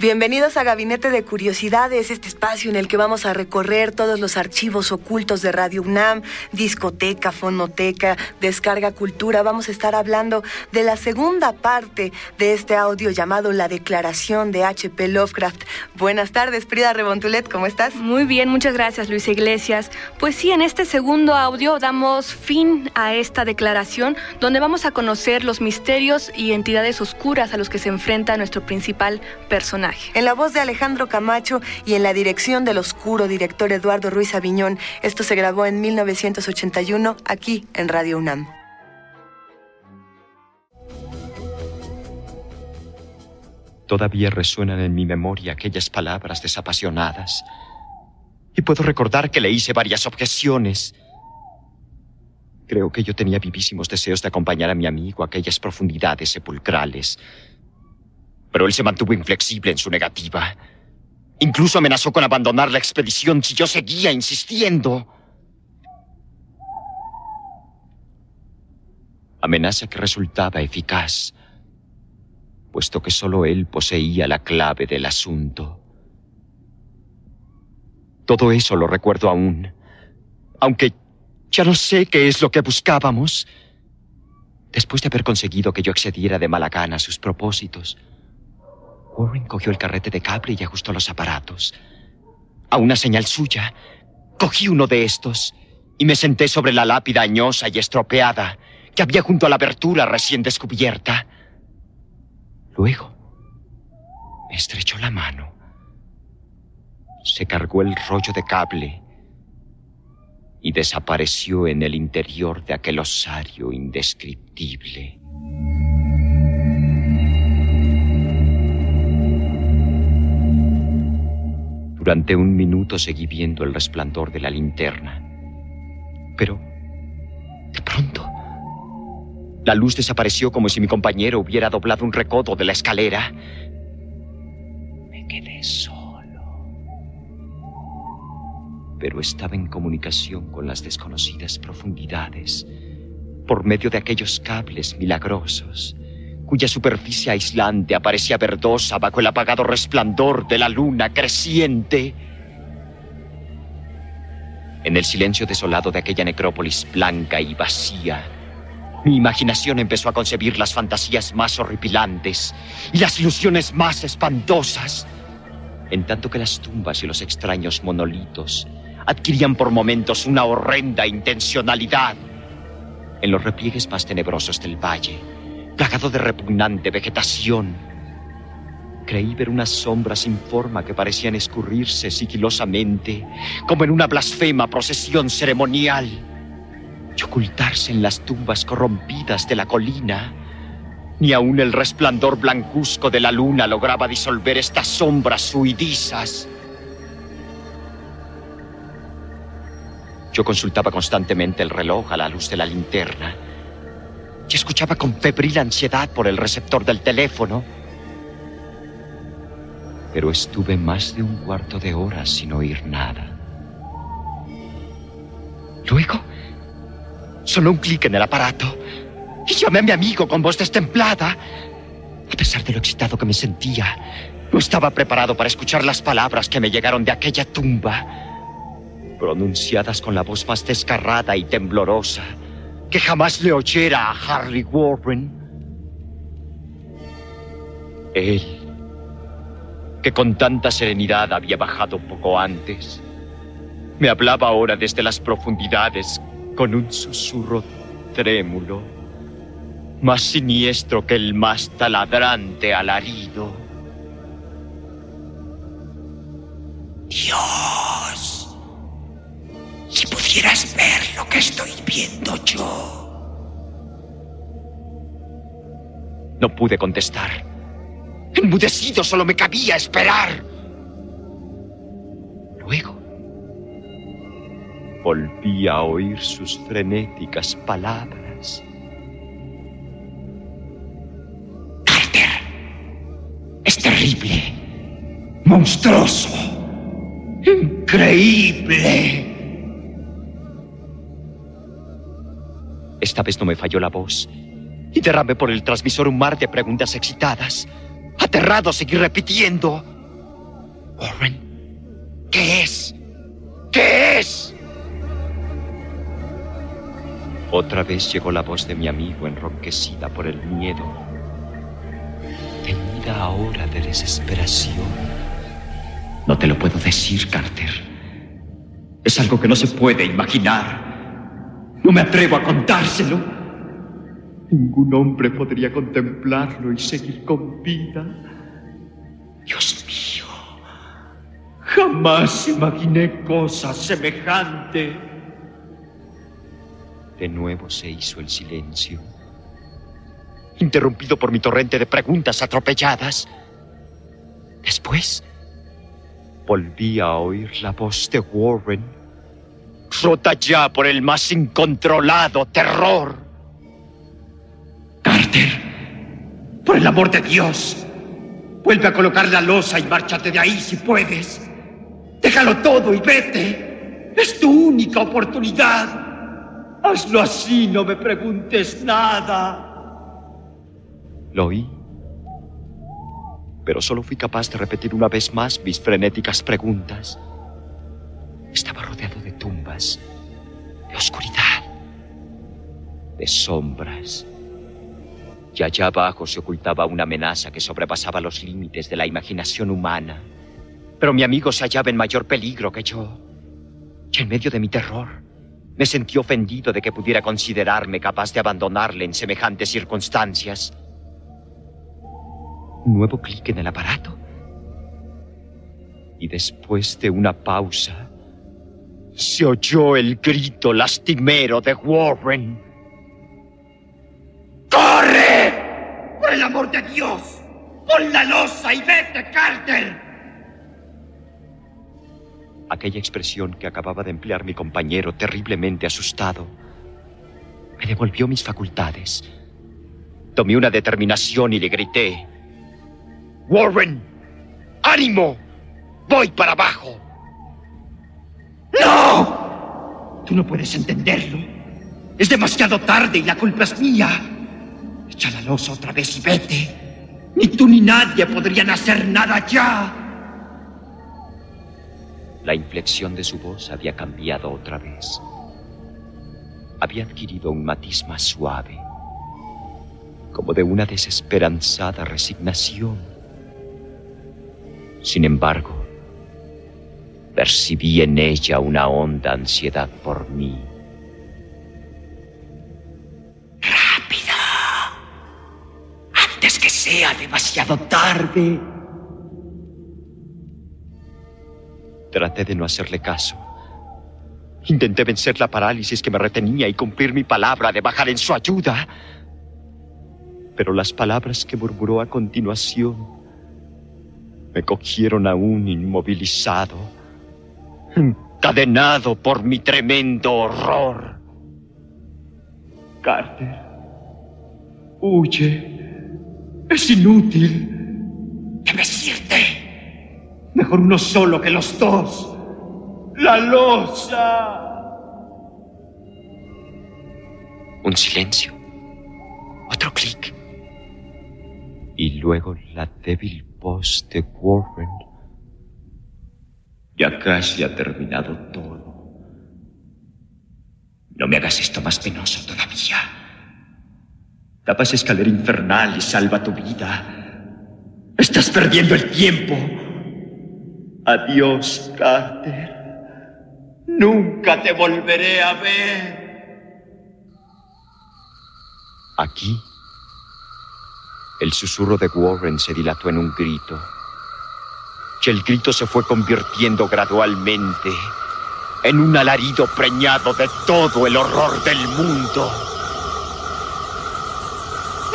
Bienvenidos a Gabinete de Curiosidades, este espacio en el que vamos a recorrer todos los archivos ocultos de Radio UNAM, discoteca, fonoteca, descarga cultura. Vamos a estar hablando de la segunda parte de este audio llamado La Declaración de H.P. Lovecraft. Buenas tardes, Frida Rebontulet, ¿cómo estás? Muy bien, muchas gracias Luisa Iglesias. Pues sí, en este segundo audio damos fin a esta declaración donde vamos a conocer los misterios y entidades oscuras a los que se enfrenta nuestro principal personaje. En la voz de Alejandro Camacho y en la dirección del oscuro director Eduardo Ruiz Aviñón, esto se grabó en 1981 aquí en Radio UNAM. Todavía resuenan en mi memoria aquellas palabras desapasionadas. Y puedo recordar que le hice varias objeciones. Creo que yo tenía vivísimos deseos de acompañar a mi amigo a aquellas profundidades sepulcrales. Pero él se mantuvo inflexible en su negativa. Incluso amenazó con abandonar la expedición si yo seguía insistiendo. Amenaza que resultaba eficaz, puesto que solo él poseía la clave del asunto. Todo eso lo recuerdo aún, aunque ya no sé qué es lo que buscábamos. Después de haber conseguido que yo accediera de mala gana a sus propósitos, Warren cogió el carrete de cable y ajustó los aparatos. A una señal suya, cogí uno de estos y me senté sobre la lápida añosa y estropeada que había junto a la abertura recién descubierta. Luego, me estrechó la mano. Se cargó el rollo de cable y desapareció en el interior de aquel osario indescriptible. Durante un minuto seguí viendo el resplandor de la linterna. Pero, de pronto, la luz desapareció como si mi compañero hubiera doblado un recodo de la escalera. Me quedé solo. Pero estaba en comunicación con las desconocidas profundidades por medio de aquellos cables milagrosos cuya superficie aislante aparecía verdosa bajo el apagado resplandor de la luna creciente. En el silencio desolado de aquella necrópolis blanca y vacía, mi imaginación empezó a concebir las fantasías más horripilantes y las ilusiones más espantosas, en tanto que las tumbas y los extraños monolitos adquirían por momentos una horrenda intencionalidad en los repliegues más tenebrosos del valle plagado de repugnante vegetación. Creí ver unas sombras sin forma que parecían escurrirse sigilosamente, como en una blasfema procesión ceremonial, y ocultarse en las tumbas corrompidas de la colina. Ni aun el resplandor blancuzco de la luna lograba disolver estas sombras huidizas. Yo consultaba constantemente el reloj a la luz de la linterna y escuchaba con febril ansiedad por el receptor del teléfono. Pero estuve más de un cuarto de hora sin oír nada. Luego, sonó un clic en el aparato y llamé a mi amigo con voz destemplada. A pesar de lo excitado que me sentía, no estaba preparado para escuchar las palabras que me llegaron de aquella tumba, pronunciadas con la voz más desgarrada y temblorosa que jamás le oyera a Harley Warren. Él, que con tanta serenidad había bajado poco antes, me hablaba ahora desde las profundidades con un susurro trémulo, más siniestro que el más taladrante alarido. Dios, si pudieras ver lo que estoy viendo yo. No pude contestar. Enmudecido solo me cabía esperar. luego volví a oír sus frenéticas palabras. Carter, es terrible, monstruoso, increíble. Esta vez no me falló la voz y derramé por el transmisor un mar de preguntas excitadas. Aterrado, seguí repitiendo. Warren, ¿qué es? ¿Qué es? Otra vez llegó la voz de mi amigo enronquecida por el miedo, teñida ahora de desesperación. No te lo puedo decir, Carter. Es algo que no se puede imaginar. No me atrevo a contárselo. Ningún hombre podría contemplarlo y seguir con vida. Dios mío, jamás imaginé cosa semejante. De nuevo se hizo el silencio, interrumpido por mi torrente de preguntas atropelladas. Después, volví a oír la voz de Warren, rota ya por el más incontrolado terror. Carter, por el amor de Dios, vuelve a colocar la losa y márchate de ahí si puedes. Déjalo todo y vete. Es tu única oportunidad. Hazlo así, no me preguntes nada. Lo oí, pero solo fui capaz de repetir una vez más mis frenéticas preguntas. Estaba rodeado de tumbas, de oscuridad, de sombras y allá abajo se ocultaba una amenaza que sobrepasaba los límites de la imaginación humana. Pero mi amigo se hallaba en mayor peligro que yo. Y en medio de mi terror, me sentí ofendido de que pudiera considerarme capaz de abandonarle en semejantes circunstancias. Un nuevo clic en el aparato. Y después de una pausa, se oyó el grito lastimero de Warren. ¡Corre! ¡Por el amor de Dios! ¡Pon la losa y vete, Carter! Aquella expresión que acababa de emplear mi compañero, terriblemente asustado, me devolvió mis facultades. Tomé una determinación y le grité. Warren, ánimo, voy para abajo. ¡No! Tú no puedes entenderlo. Es demasiado tarde y la culpa es mía. Echa la losa otra vez y vete. Ni tú ni nadie podrían hacer nada ya. La inflexión de su voz había cambiado otra vez. Había adquirido un matiz más suave, como de una desesperanzada resignación. Sin embargo, percibí en ella una honda ansiedad por mí. antes que sea demasiado tarde. Traté de no hacerle caso. Intenté vencer la parálisis que me retenía y cumplir mi palabra de bajar en su ayuda. Pero las palabras que murmuró a continuación me cogieron aún inmovilizado, encadenado por mi tremendo horror. Carter, huye. Es inútil. Debes irte. Mejor uno solo que los dos. La losa. Un silencio. Otro clic. Y luego la débil voz de Warren. Ya casi ha terminado todo. No me hagas esto más penoso todavía. Tapa esa escalera infernal y salva tu vida. Estás perdiendo el tiempo. Adiós, Carter. Nunca te volveré a ver. Aquí, el susurro de Warren se dilató en un grito. Y el grito se fue convirtiendo gradualmente en un alarido preñado de todo el horror del mundo.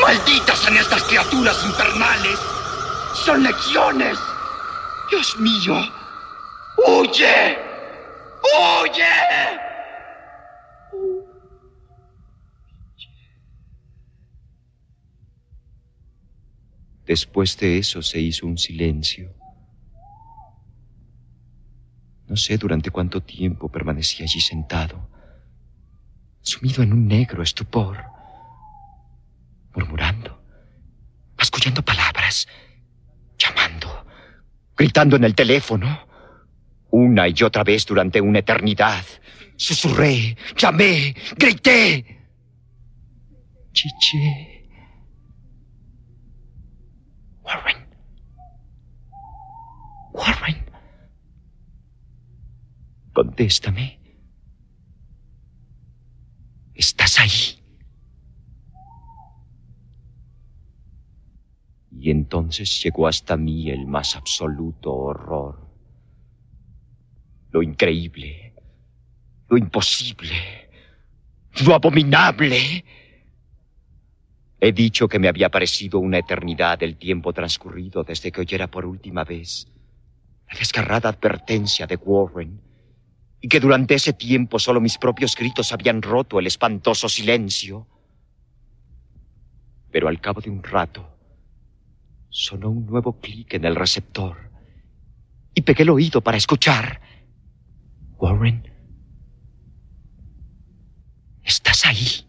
¡Malditas son estas criaturas infernales! ¡Son legiones! ¡Dios mío! ¡Huye! ¡Huye! Después de eso se hizo un silencio. No sé durante cuánto tiempo permanecí allí sentado, sumido en un negro estupor, murmurando, mascullando palabras, llamando, gritando en el teléfono, una y otra vez durante una eternidad. Susurré, llamé, grité. Chiché. Warren. Warren. Contéstame. ¿Estás ahí? Y entonces llegó hasta mí el más absoluto horror. Lo increíble, lo imposible, lo abominable He dicho que me había parecido una eternidad el tiempo transcurrido desde que oyera por última vez la desgarrada advertencia de Warren y que durante ese tiempo solo mis propios gritos habían roto el espantoso silencio. Pero al cabo de un rato sonó un nuevo clic en el receptor y pegué el oído para escuchar. Warren, ¿estás ahí?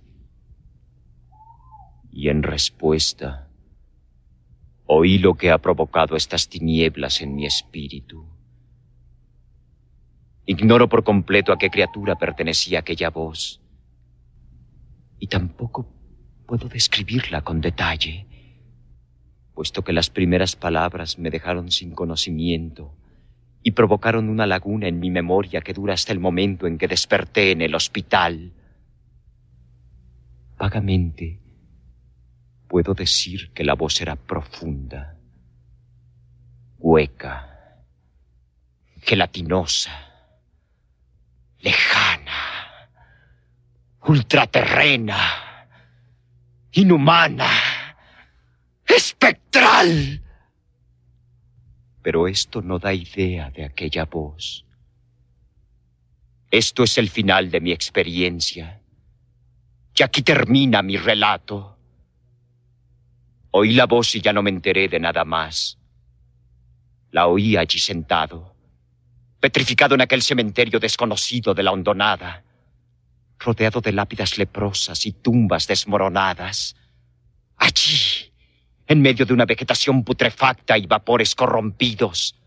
Y en respuesta, oí lo que ha provocado estas tinieblas en mi espíritu. Ignoro por completo a qué criatura pertenecía aquella voz. Y tampoco puedo describirla con detalle, puesto que las primeras palabras me dejaron sin conocimiento y provocaron una laguna en mi memoria que dura hasta el momento en que desperté en el hospital. Vagamente, puedo decir que la voz era profunda, hueca, gelatinosa, lejana, ultraterrena, inhumana, espectral. Pero esto no da idea de aquella voz. Esto es el final de mi experiencia. Y aquí termina mi relato. Oí la voz y ya no me enteré de nada más. La oí allí sentado, petrificado en aquel cementerio desconocido de la hondonada, rodeado de lápidas leprosas y tumbas desmoronadas. Allí, en medio de una vegetación putrefacta y vapores corrompidos,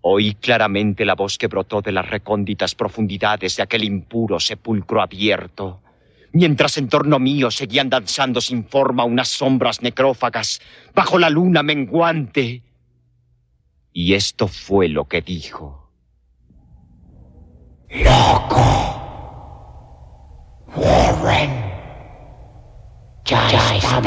oí claramente la voz que brotó de las recónditas profundidades de aquel impuro sepulcro abierto mientras en torno mío seguían danzando sin forma unas sombras necrófagas bajo la luna menguante. Y esto fue lo que dijo. ¡Loco! Warren ya, está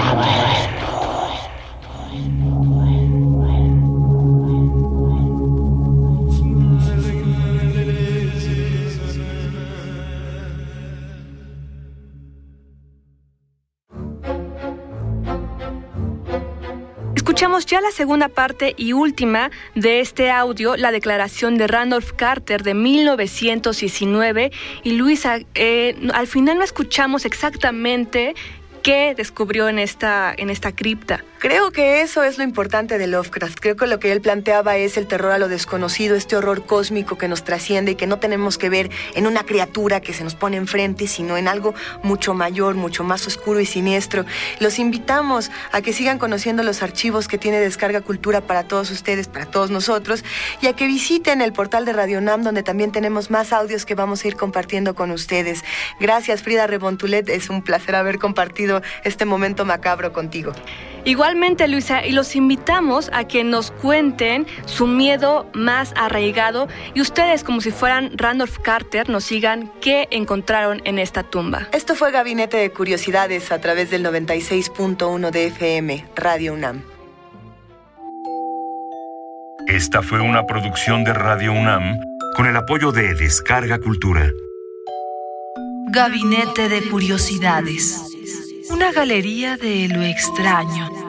Escuchamos ya la segunda parte y última de este audio, la declaración de Randolph Carter de 1919. Y Luisa, eh, al final no escuchamos exactamente qué descubrió en esta, en esta cripta. Creo que eso es lo importante de Lovecraft. Creo que lo que él planteaba es el terror a lo desconocido, este horror cósmico que nos trasciende y que no tenemos que ver en una criatura que se nos pone enfrente, sino en algo mucho mayor, mucho más oscuro y siniestro. Los invitamos a que sigan conociendo los archivos que tiene Descarga Cultura para todos ustedes, para todos nosotros, y a que visiten el portal de Radio Nam, donde también tenemos más audios que vamos a ir compartiendo con ustedes. Gracias, Frida Rebontulet. Es un placer haber compartido este momento macabro contigo. Igualmente, Luisa, y los invitamos a que nos cuenten su miedo más arraigado y ustedes, como si fueran Randolph Carter, nos sigan qué encontraron en esta tumba. Esto fue Gabinete de Curiosidades a través del 96.1 de FM, Radio UNAM. Esta fue una producción de Radio UNAM con el apoyo de Descarga Cultura. Gabinete de Curiosidades. Una galería de lo extraño